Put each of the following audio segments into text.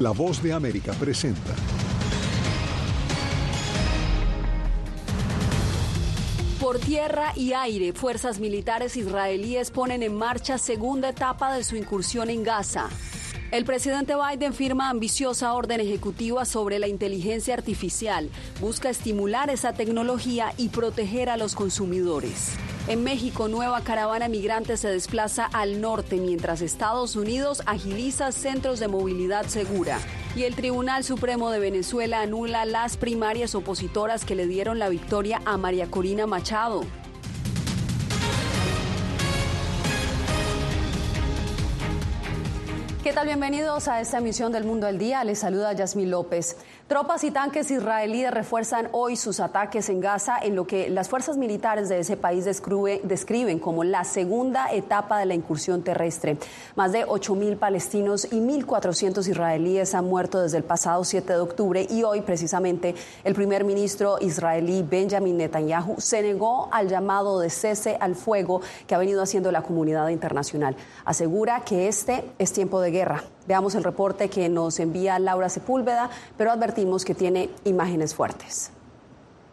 La voz de América presenta. Por tierra y aire, fuerzas militares israelíes ponen en marcha segunda etapa de su incursión en Gaza. El presidente Biden firma ambiciosa orden ejecutiva sobre la inteligencia artificial. Busca estimular esa tecnología y proteger a los consumidores. En México, nueva caravana migrante se desplaza al norte mientras Estados Unidos agiliza centros de movilidad segura. Y el Tribunal Supremo de Venezuela anula las primarias opositoras que le dieron la victoria a María Corina Machado. ¿Qué tal? Bienvenidos a esta emisión del Mundo al Día. Les saluda Yasmín López. Tropas y tanques israelíes refuerzan hoy sus ataques en Gaza en lo que las fuerzas militares de ese país describen como la segunda etapa de la incursión terrestre. Más de 8.000 palestinos y 1.400 israelíes han muerto desde el pasado 7 de octubre y hoy precisamente el primer ministro israelí Benjamin Netanyahu se negó al llamado de cese al fuego que ha venido haciendo la comunidad internacional. Asegura que este es tiempo de guerra. Veamos el reporte que nos envía Laura Sepúlveda, pero advertimos que tiene imágenes fuertes.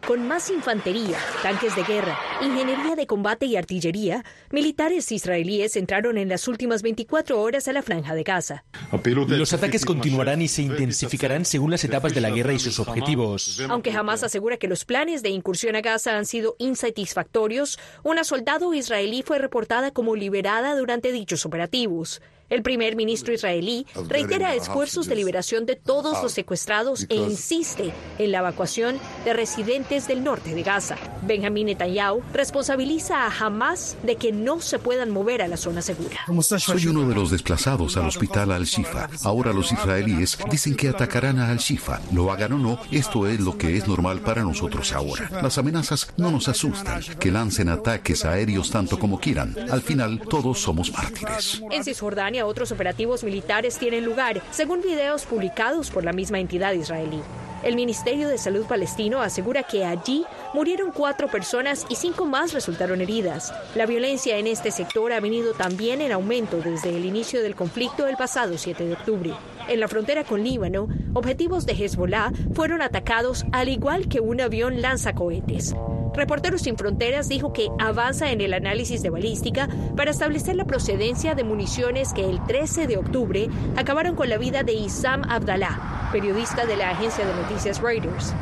Con más infantería, tanques de guerra, ingeniería de combate y artillería, militares israelíes entraron en las últimas 24 horas a la franja de Gaza. Los ataques continuarán y se intensificarán según las etapas de la guerra y sus objetivos. Aunque jamás asegura que los planes de incursión a Gaza han sido insatisfactorios, una soldado israelí fue reportada como liberada durante dichos operativos. El primer ministro israelí reitera esfuerzos de liberación de todos los secuestrados e insiste en la evacuación de residentes del norte de Gaza. Benjamín Netanyahu responsabiliza a Hamas de que no se puedan mover a la zona segura. Soy uno de los desplazados al hospital Al-Shifa. Ahora los israelíes dicen que atacarán a Al-Shifa. Lo hagan o no, esto es lo que es normal para nosotros ahora. Las amenazas no nos asustan. Que lancen ataques aéreos tanto como quieran. Al final, todos somos mártires. En Cisjordania, otros operativos militares tienen lugar, según videos publicados por la misma entidad israelí. El Ministerio de Salud palestino asegura que allí murieron cuatro personas y cinco más resultaron heridas. La violencia en este sector ha venido también en aumento desde el inicio del conflicto el pasado 7 de octubre. En la frontera con Líbano, objetivos de Hezbollah fueron atacados al igual que un avión lanzacohetes. Reporteros Sin Fronteras dijo que avanza en el análisis de balística para establecer la procedencia de municiones que el 13 de octubre acabaron con la vida de Issam Abdallah, periodista de la agencia de noticias Reuters.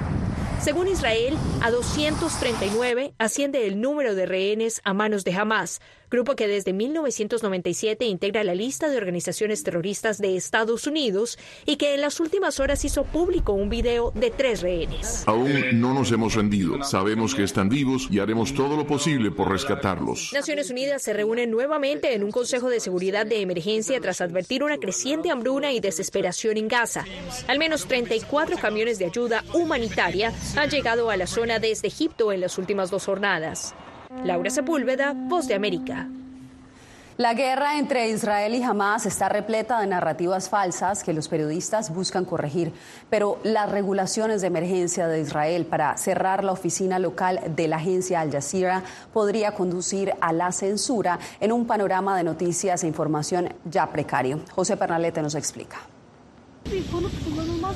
Según Israel, a 239 asciende el número de rehenes a manos de Hamas, grupo que desde 1997 integra la lista de organizaciones terroristas de Estados Unidos y que en las últimas horas hizo público un video de tres rehenes. Aún no nos hemos rendido. Sabemos que están vivos y haremos todo lo posible por rescatarlos. Naciones Unidas se reúne nuevamente en un Consejo de Seguridad de Emergencia tras advertir una creciente hambruna y desesperación en Gaza. Al menos 34 camiones de ayuda humanitaria han llegado a la zona desde Egipto en las últimas dos jornadas. Laura Sepúlveda, Voz de América. La guerra entre Israel y Hamas está repleta de narrativas falsas que los periodistas buscan corregir, pero las regulaciones de emergencia de Israel para cerrar la oficina local de la agencia Al Jazeera podría conducir a la censura en un panorama de noticias e información ya precario. José Pernalete nos explica.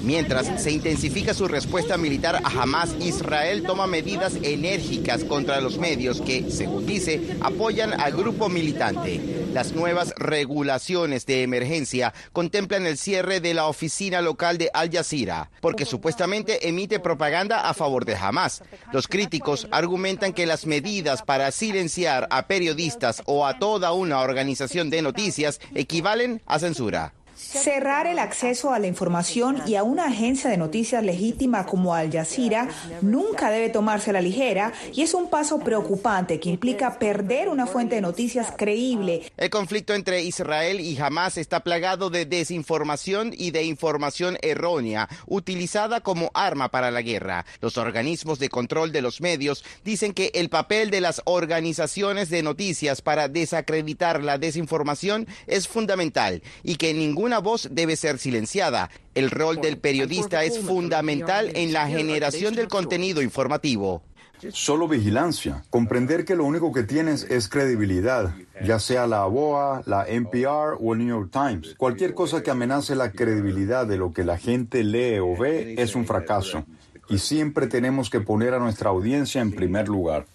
Mientras se intensifica su respuesta militar a Hamas, Israel toma medidas enérgicas contra los medios que, según dice, apoyan al grupo militante. Las nuevas regulaciones de emergencia contemplan el cierre de la oficina local de Al Jazeera, porque supuestamente emite propaganda a favor de Hamas. Los críticos argumentan que las medidas para silenciar a periodistas o a toda una organización de noticias equivalen a censura. Cerrar el acceso a la información y a una agencia de noticias legítima como Al Jazeera nunca debe tomarse a la ligera y es un paso preocupante que implica perder una fuente de noticias creíble. El conflicto entre Israel y Hamas está plagado de desinformación y de información errónea utilizada como arma para la guerra. Los organismos de control de los medios dicen que el papel de las organizaciones de noticias para desacreditar la desinformación es fundamental y que ningún una voz debe ser silenciada. El rol del periodista es fundamental en la generación del contenido informativo. Solo vigilancia. Comprender que lo único que tienes es credibilidad, ya sea la ABOA, la NPR o el New York Times. Cualquier cosa que amenace la credibilidad de lo que la gente lee o ve es un fracaso. Y siempre tenemos que poner a nuestra audiencia en primer lugar.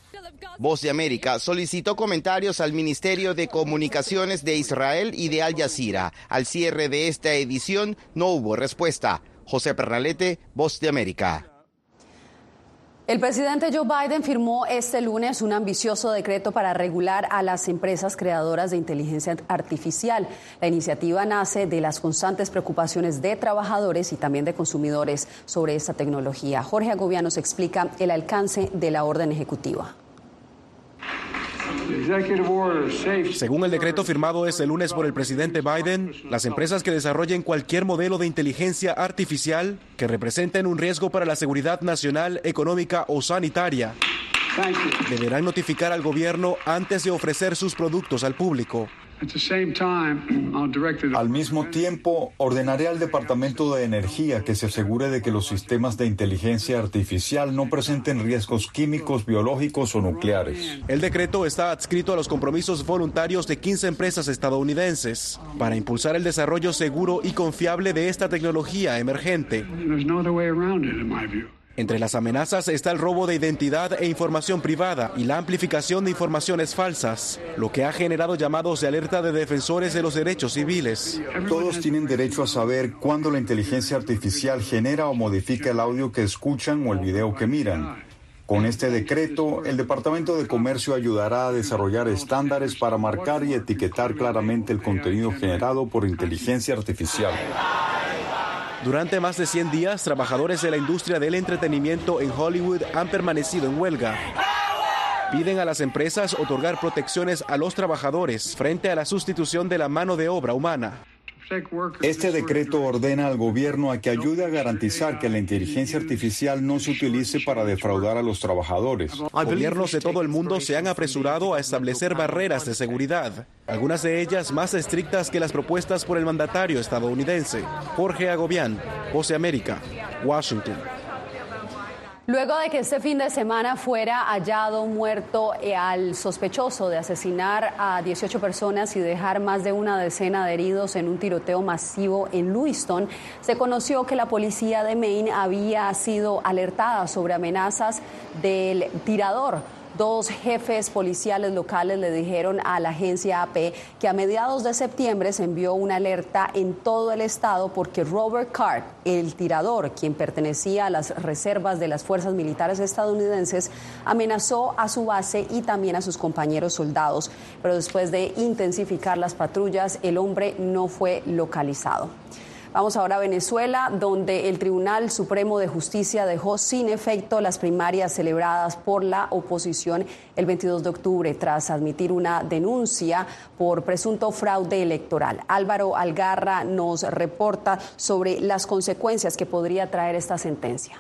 Voz de América solicitó comentarios al Ministerio de Comunicaciones de Israel y de Al Jazeera. Al cierre de esta edición no hubo respuesta. José Pernalete, Voz de América. El presidente Joe Biden firmó este lunes un ambicioso decreto para regular a las empresas creadoras de inteligencia artificial. La iniciativa nace de las constantes preocupaciones de trabajadores y también de consumidores sobre esta tecnología. Jorge Agobiano nos explica el alcance de la orden ejecutiva. Según el decreto firmado este lunes por el presidente Biden, las empresas que desarrollen cualquier modelo de inteligencia artificial que representen un riesgo para la seguridad nacional, económica o sanitaria deberán notificar al gobierno antes de ofrecer sus productos al público. Al mismo tiempo, ordenaré al Departamento de Energía que se asegure de que los sistemas de inteligencia artificial no presenten riesgos químicos, biológicos o nucleares. El decreto está adscrito a los compromisos voluntarios de 15 empresas estadounidenses para impulsar el desarrollo seguro y confiable de esta tecnología emergente. Entre las amenazas está el robo de identidad e información privada y la amplificación de informaciones falsas, lo que ha generado llamados de alerta de defensores de los derechos civiles. Todos tienen derecho a saber cuándo la inteligencia artificial genera o modifica el audio que escuchan o el video que miran. Con este decreto, el Departamento de Comercio ayudará a desarrollar estándares para marcar y etiquetar claramente el contenido generado por inteligencia artificial. Durante más de 100 días, trabajadores de la industria del entretenimiento en Hollywood han permanecido en huelga. Piden a las empresas otorgar protecciones a los trabajadores frente a la sustitución de la mano de obra humana. Este decreto ordena al gobierno a que ayude a garantizar que la inteligencia artificial no se utilice para defraudar a los trabajadores. Gobiernos de todo el mundo se han apresurado a establecer barreras de seguridad, algunas de ellas más estrictas que las propuestas por el mandatario estadounidense. Jorge Agobián, Voce América, Washington. Luego de que este fin de semana fuera hallado muerto eh, al sospechoso de asesinar a 18 personas y dejar más de una decena de heridos en un tiroteo masivo en Lewiston, se conoció que la policía de Maine había sido alertada sobre amenazas del tirador. Dos jefes policiales locales le dijeron a la agencia AP que a mediados de septiembre se envió una alerta en todo el estado porque Robert Card, el tirador, quien pertenecía a las reservas de las fuerzas militares estadounidenses, amenazó a su base y también a sus compañeros soldados. Pero después de intensificar las patrullas, el hombre no fue localizado. Vamos ahora a Venezuela, donde el Tribunal Supremo de Justicia dejó sin efecto las primarias celebradas por la oposición el 22 de octubre tras admitir una denuncia por presunto fraude electoral. Álvaro Algarra nos reporta sobre las consecuencias que podría traer esta sentencia.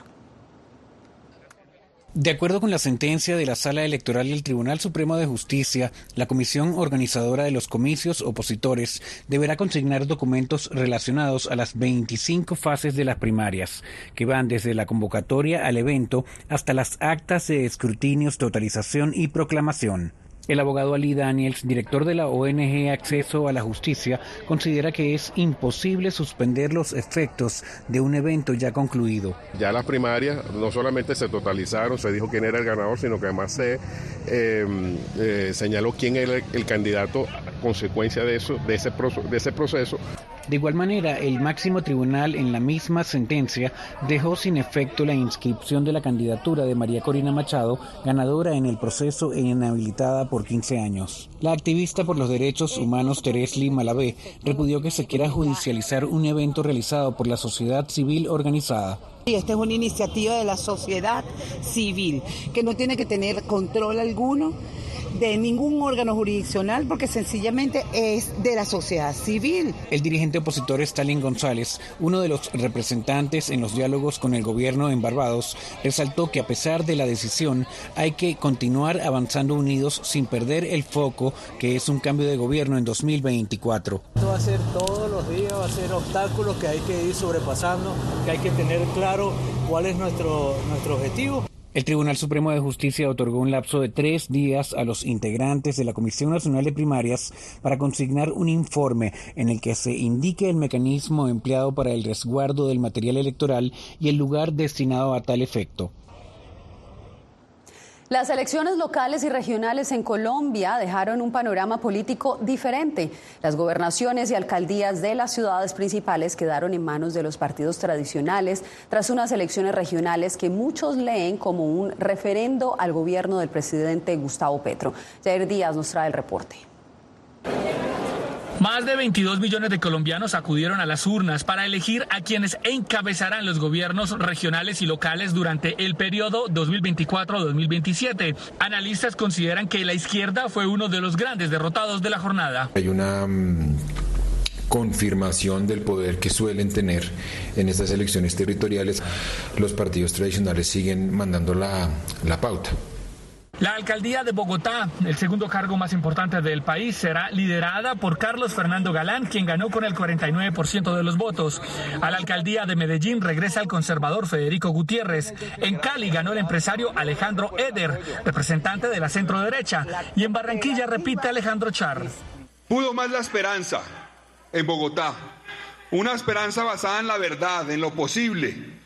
De acuerdo con la sentencia de la Sala Electoral del Tribunal Supremo de Justicia, la comisión organizadora de los comicios opositores deberá consignar documentos relacionados a las 25 fases de las primarias, que van desde la convocatoria al evento hasta las actas de escrutinios, totalización y proclamación. El abogado Ali Daniels, director de la ONG Acceso a la Justicia, considera que es imposible suspender los efectos de un evento ya concluido. Ya las primarias no solamente se totalizaron, se dijo quién era el ganador, sino que además se em, eh, señaló quién era el, candidato a consecuencia de, eso, de ese proceso. De igual manera, el máximo tribunal en la misma sentencia dejó sin efecto la inscripción de la candidatura de María Corina Machado, ganadora en el proceso e inhabilitada por 15 años. La activista por los derechos humanos Teresli Malavé repudió que se quiera judicializar un evento realizado por la sociedad civil organizada. Y esta es una iniciativa de la sociedad civil que no tiene que tener control alguno de ningún órgano jurisdiccional porque sencillamente es de la sociedad civil. El dirigente opositor Stalin González, uno de los representantes en los diálogos con el gobierno en Barbados, resaltó que a pesar de la decisión hay que continuar avanzando unidos sin perder el foco que es un cambio de gobierno en 2024. Esto va a ser todos los días, va a ser obstáculos que hay que ir sobrepasando, que hay que tener claro cuál es nuestro, nuestro objetivo. El Tribunal Supremo de Justicia otorgó un lapso de tres días a los integrantes de la Comisión Nacional de Primarias para consignar un informe en el que se indique el mecanismo empleado para el resguardo del material electoral y el lugar destinado a tal efecto. Las elecciones locales y regionales en Colombia dejaron un panorama político diferente. Las gobernaciones y alcaldías de las ciudades principales quedaron en manos de los partidos tradicionales tras unas elecciones regionales que muchos leen como un referendo al gobierno del presidente Gustavo Petro. Jair Díaz nos trae el reporte. Más de 22 millones de colombianos acudieron a las urnas para elegir a quienes encabezarán los gobiernos regionales y locales durante el periodo 2024-2027. Analistas consideran que la izquierda fue uno de los grandes derrotados de la jornada. Hay una mm, confirmación del poder que suelen tener en estas elecciones territoriales. Los partidos tradicionales siguen mandando la, la pauta. La alcaldía de Bogotá, el segundo cargo más importante del país, será liderada por Carlos Fernando Galán, quien ganó con el 49% de los votos. A la alcaldía de Medellín regresa el conservador Federico Gutiérrez. En Cali ganó el empresario Alejandro Eder, representante de la centro derecha. Y en Barranquilla repite Alejandro Char. Pudo más la esperanza en Bogotá. Una esperanza basada en la verdad, en lo posible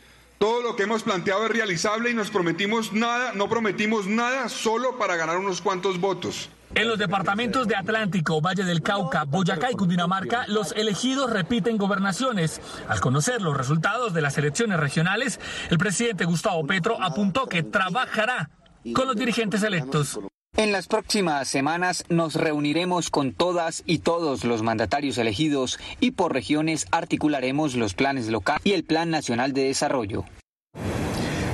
todo lo que hemos planteado es realizable y nos prometimos nada, no prometimos nada solo para ganar unos cuantos votos. En los departamentos de Atlántico, Valle del Cauca, Boyacá y Cundinamarca, los elegidos repiten gobernaciones. Al conocer los resultados de las elecciones regionales, el presidente Gustavo Petro apuntó que trabajará con los dirigentes electos. En las próximas semanas nos reuniremos con todas y todos los mandatarios elegidos y por regiones articularemos los planes locales y el Plan Nacional de Desarrollo.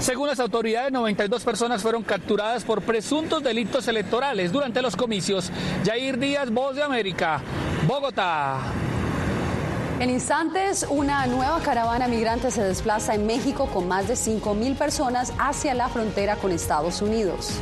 Según las autoridades, 92 personas fueron capturadas por presuntos delitos electorales durante los comicios. Jair Díaz, Voz de América, Bogotá. En instantes, una nueva caravana migrante se desplaza en México con más de 5.000 personas hacia la frontera con Estados Unidos.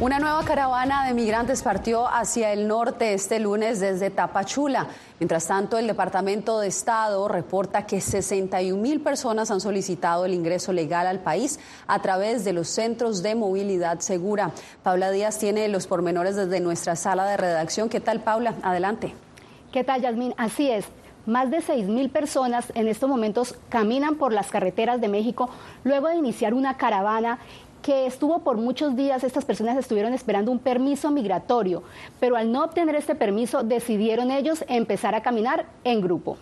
Una nueva caravana de migrantes partió hacia el norte este lunes desde Tapachula. Mientras tanto, el Departamento de Estado reporta que 61 mil personas han solicitado el ingreso legal al país a través de los centros de movilidad segura. Paula Díaz tiene los pormenores desde nuestra sala de redacción. ¿Qué tal, Paula? Adelante. ¿Qué tal, Yasmín? Así es. Más de 6 mil personas en estos momentos caminan por las carreteras de México luego de iniciar una caravana que estuvo por muchos días, estas personas estuvieron esperando un permiso migratorio, pero al no obtener este permiso decidieron ellos empezar a caminar en grupo.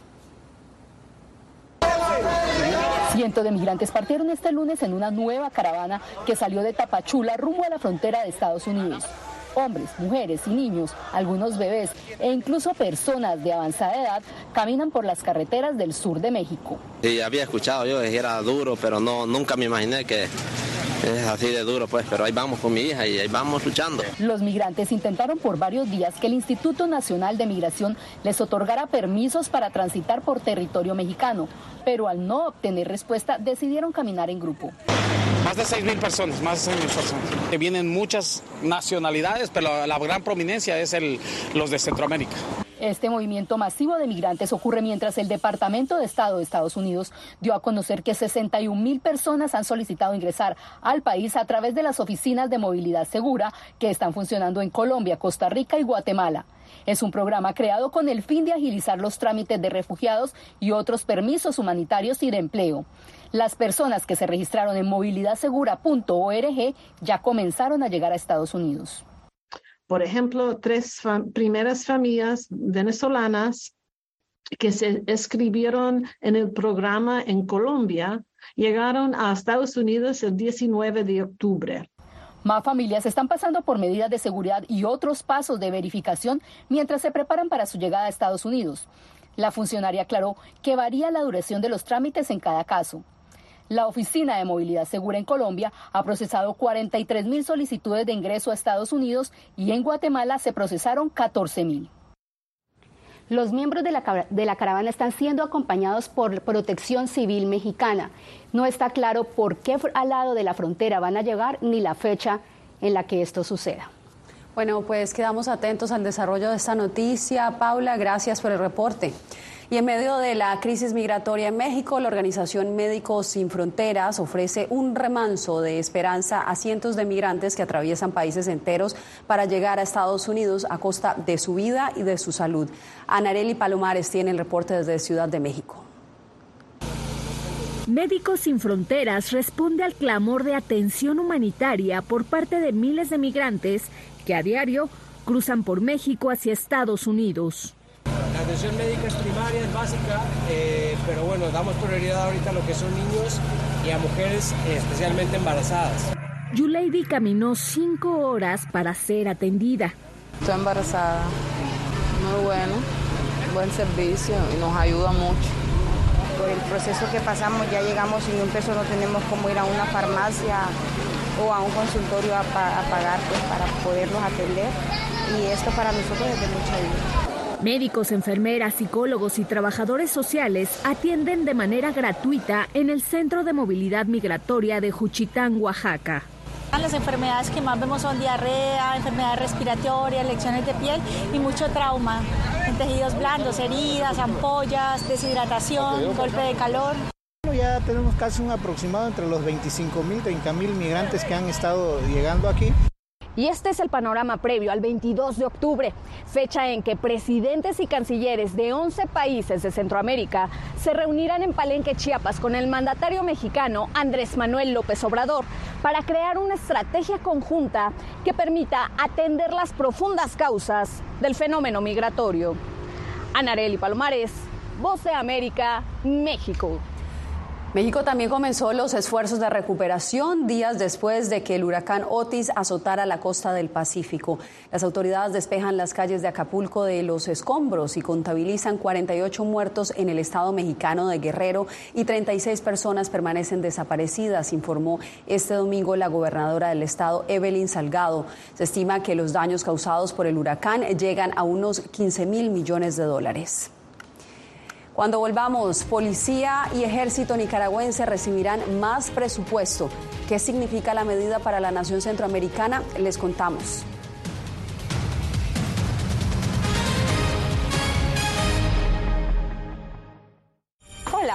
Cientos de migrantes partieron este lunes en una nueva caravana que salió de Tapachula rumbo a la frontera de Estados Unidos. Hombres, mujeres y niños, algunos bebés e incluso personas de avanzada edad caminan por las carreteras del sur de México. Y había escuchado yo que era duro, pero no nunca me imaginé que es así de duro, pues, pero ahí vamos con mi hija y ahí vamos luchando. Los migrantes intentaron por varios días que el Instituto Nacional de Migración les otorgara permisos para transitar por territorio mexicano, pero al no obtener respuesta decidieron caminar en grupo. Más de 6.000 personas, más de 6.000 personas. Que vienen muchas nacionalidades, pero la gran prominencia es el, los de Centroamérica. Este movimiento masivo de migrantes ocurre mientras el Departamento de Estado de Estados Unidos dio a conocer que 61 mil personas han solicitado ingresar al país a través de las oficinas de movilidad segura que están funcionando en Colombia, Costa Rica y Guatemala. Es un programa creado con el fin de agilizar los trámites de refugiados y otros permisos humanitarios y de empleo. Las personas que se registraron en movilidadsegura.org ya comenzaron a llegar a Estados Unidos. Por ejemplo, tres primeras familias venezolanas que se escribieron en el programa en Colombia llegaron a Estados Unidos el 19 de octubre. Más familias están pasando por medidas de seguridad y otros pasos de verificación mientras se preparan para su llegada a Estados Unidos. La funcionaria aclaró que varía la duración de los trámites en cada caso. La Oficina de Movilidad Segura en Colombia ha procesado 43 mil solicitudes de ingreso a Estados Unidos y en Guatemala se procesaron 14 mil. Los miembros de la, de la, caravana están siendo acompañados por Protección Civil Mexicana. No está claro por qué al lado de la frontera van a llegar ni la fecha en la que esto suceda. Bueno, pues quedamos atentos al desarrollo de esta noticia. Paula, gracias por el reporte. Y en medio de la crisis migratoria en México, la organización Médicos Sin Fronteras ofrece un remanso de esperanza a cientos de migrantes que atraviesan países enteros para llegar a Estados Unidos a costa de su vida y de su salud. Anareli Palomares tiene el reporte desde Ciudad de México. Médicos Sin Fronteras responde al clamor de atención humanitaria por parte de miles de migrantes que a diario cruzan por México hacia Estados Unidos. La atención médica es primaria, es básica, eh, pero bueno, damos prioridad ahorita a lo que son niños y a mujeres eh, especialmente embarazadas. Yuleidi caminó cinco horas para ser atendida. Estoy embarazada. Muy bueno, buen servicio y nos ayuda mucho. Por el proceso que pasamos ya llegamos sin un peso, no tenemos como ir a una farmacia o a un consultorio a, a pagar pues, para poderlos atender y esto para nosotros es de mucha ayuda. Médicos, enfermeras, psicólogos y trabajadores sociales atienden de manera gratuita en el Centro de Movilidad Migratoria de Juchitán, Oaxaca. Las enfermedades que más vemos son diarrea, enfermedades respiratorias, lecciones de piel y mucho trauma en tejidos blandos, heridas, ampollas, deshidratación, golpe de calor. Ya tenemos casi un aproximado entre los 25 mil, 30 mil migrantes que han estado llegando aquí. Y este es el panorama previo al 22 de octubre, fecha en que presidentes y cancilleres de 11 países de Centroamérica se reunirán en Palenque, Chiapas, con el mandatario mexicano Andrés Manuel López Obrador para crear una estrategia conjunta que permita atender las profundas causas del fenómeno migratorio. Anareli Palomares, Voz de América, México. México también comenzó los esfuerzos de recuperación días después de que el huracán Otis azotara la costa del Pacífico. Las autoridades despejan las calles de Acapulco de los escombros y contabilizan 48 muertos en el estado mexicano de Guerrero y 36 personas permanecen desaparecidas, informó este domingo la gobernadora del estado, Evelyn Salgado. Se estima que los daños causados por el huracán llegan a unos 15 mil millones de dólares. Cuando volvamos, policía y ejército nicaragüense recibirán más presupuesto. ¿Qué significa la medida para la nación centroamericana? Les contamos.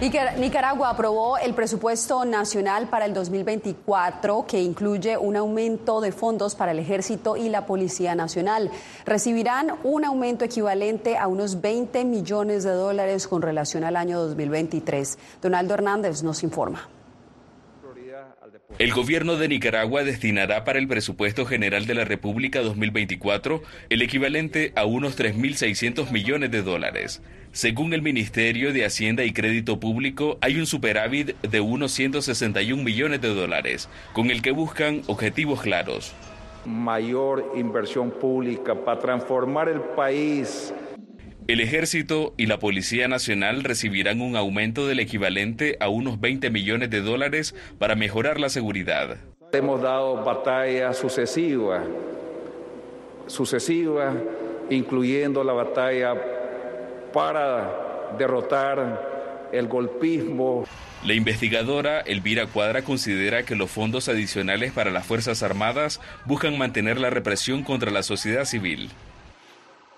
Nicaragua aprobó el presupuesto nacional para el 2024 que incluye un aumento de fondos para el Ejército y la Policía Nacional. Recibirán un aumento equivalente a unos 20 millones de dólares con relación al año 2023. Donaldo Hernández nos informa. El gobierno de Nicaragua destinará para el presupuesto general de la República 2024 el equivalente a unos 3.600 millones de dólares. Según el Ministerio de Hacienda y Crédito Público, hay un superávit de unos 161 millones de dólares, con el que buscan objetivos claros. Mayor inversión pública para transformar el país el Ejército y la Policía Nacional recibirán un aumento del equivalente a unos 20 millones de dólares para mejorar la seguridad. Hemos dado batallas sucesivas, sucesivas, incluyendo la batalla para derrotar el golpismo. La investigadora Elvira Cuadra considera que los fondos adicionales para las Fuerzas Armadas buscan mantener la represión contra la sociedad civil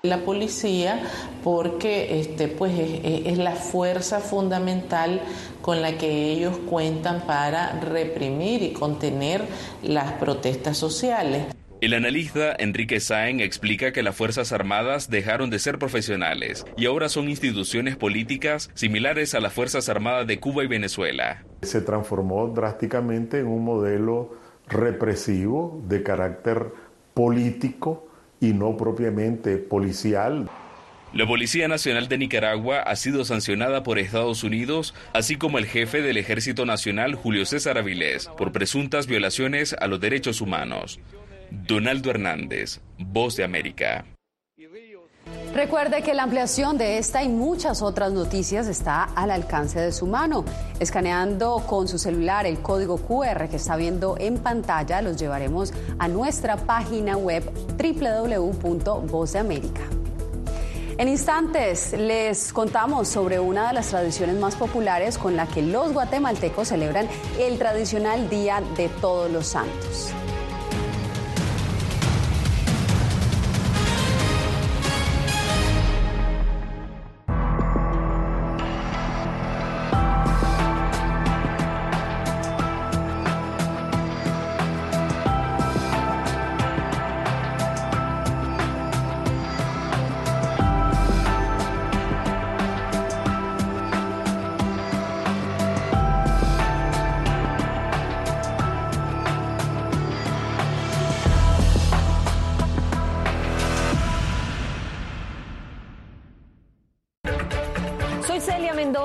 la policía porque este pues es, la fuerza fundamental con la que ellos cuentan para reprimir y contener las protestas sociales. El analista Enrique Sáen explica que las Fuerzas Armadas dejaron de ser profesionales y ahora son instituciones políticas similares a las Fuerzas Armadas de Cuba y Venezuela. Se transformó drásticamente en un modelo represivo de carácter político y no propiamente policial. La Policía Nacional de Nicaragua ha sido sancionada por Estados Unidos, así como el jefe del Ejército Nacional, Julio César Avilés, por presuntas violaciones a los derechos humanos. Donaldo Hernández, Voz de América. Recuerde que la ampliación de esta y muchas otras noticias está al alcance de su mano. Escaneando con su celular el código QR que está viendo en pantalla, los llevaremos a nuestra página web www.vozdeamerica. En instantes les contamos sobre una de las tradiciones más populares con la que los guatemaltecos celebran el tradicional Día de Todos los Santos.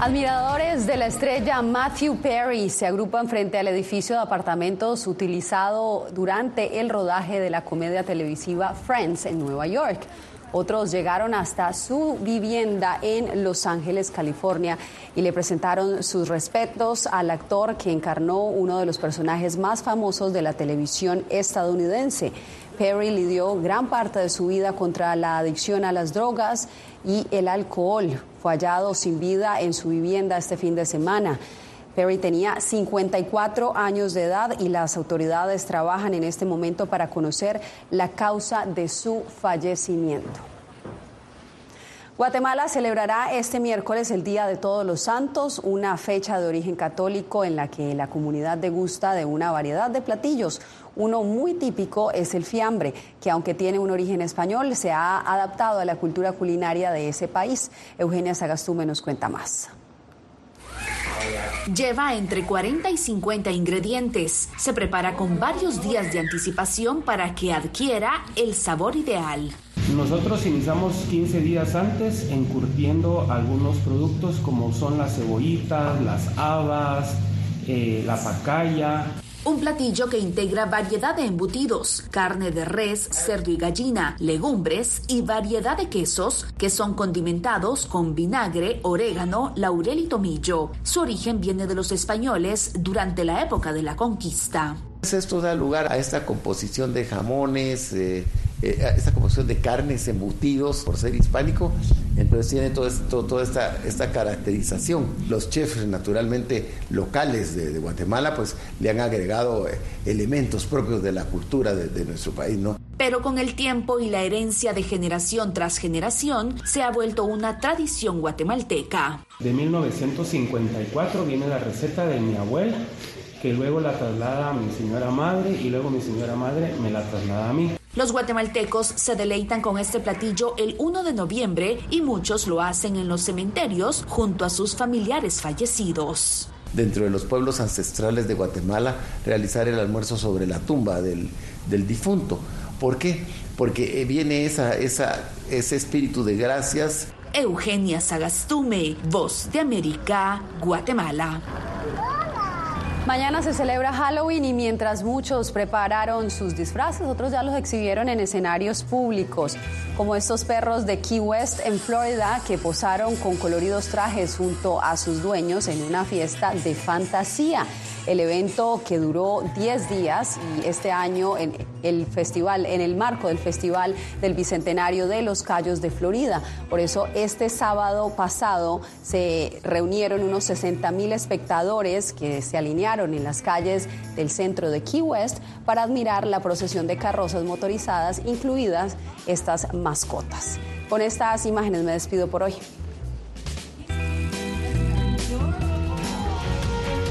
Admiradores de la estrella Matthew Perry se agrupan frente al edificio de apartamentos utilizado durante el rodaje de la comedia televisiva Friends en Nueva York. Otros llegaron hasta su vivienda en Los Ángeles, California, y le presentaron sus respetos al actor que encarnó uno de los personajes más famosos de la televisión estadounidense. Perry lidió gran parte de su vida contra la adicción a las drogas y el alcohol. Fue hallado sin vida en su vivienda este fin de semana. Perry tenía 54 años de edad y las autoridades trabajan en este momento para conocer la causa de su fallecimiento. Guatemala celebrará este miércoles el Día de Todos los Santos, una fecha de origen católico en la que la comunidad degusta de una variedad de platillos. Uno muy típico es el fiambre, que aunque tiene un origen español, se ha adaptado a la cultura culinaria de ese país. Eugenia Sagastume nos cuenta más. Lleva entre 40 y 50 ingredientes. Se prepara con varios días de anticipación para que adquiera el sabor ideal. Nosotros iniciamos 15 días antes encurtiendo algunos productos como son las cebollitas, las habas, eh, la pacaya. Un platillo que integra variedad de embutidos, carne de res, cerdo y gallina, legumbres y variedad de quesos que son condimentados con vinagre, orégano, laurel y tomillo. Su origen viene de los españoles durante la época de la conquista. Esto da lugar a esta composición de jamones, eh, eh, esta composición de carnes embutidos por ser hispánico, entonces tiene todo esto, toda esta, esta caracterización. Los chefs naturalmente locales de, Guatemala pues le han agregado eh, elementos propios de la cultura de, de nuestro país, ¿no? Pero con el tiempo y la herencia de generación tras generación se ha vuelto una tradición guatemalteca. De 1954 viene la receta de mi abuela que luego la traslada a mi señora madre y luego mi señora madre me la traslada a mí. Los guatemaltecos se deleitan con este platillo el 1 de noviembre y muchos lo hacen en los cementerios junto a sus familiares fallecidos. Dentro de los pueblos ancestrales de Guatemala, realizar el almuerzo sobre la tumba del, del difunto. ¿Por qué? Porque viene esa, esa, ese espíritu de gracias. Eugenia Sagastume, Voz de América, Guatemala. Mañana se celebra Halloween y mientras muchos prepararon sus disfraces, otros ya los exhibieron en escenarios públicos, como estos perros de Key West en Florida que posaron con coloridos trajes junto a sus dueños en una fiesta de fantasía. El evento que duró 10 días y este año en el festival, en el marco del Festival del Bicentenario de los Cayos de Florida. Por eso este sábado pasado se reunieron unos 60 mil espectadores que se alinearon en las calles del centro de Key West para admirar la procesión de carrozas motorizadas, incluidas estas mascotas. Con estas imágenes me despido por hoy.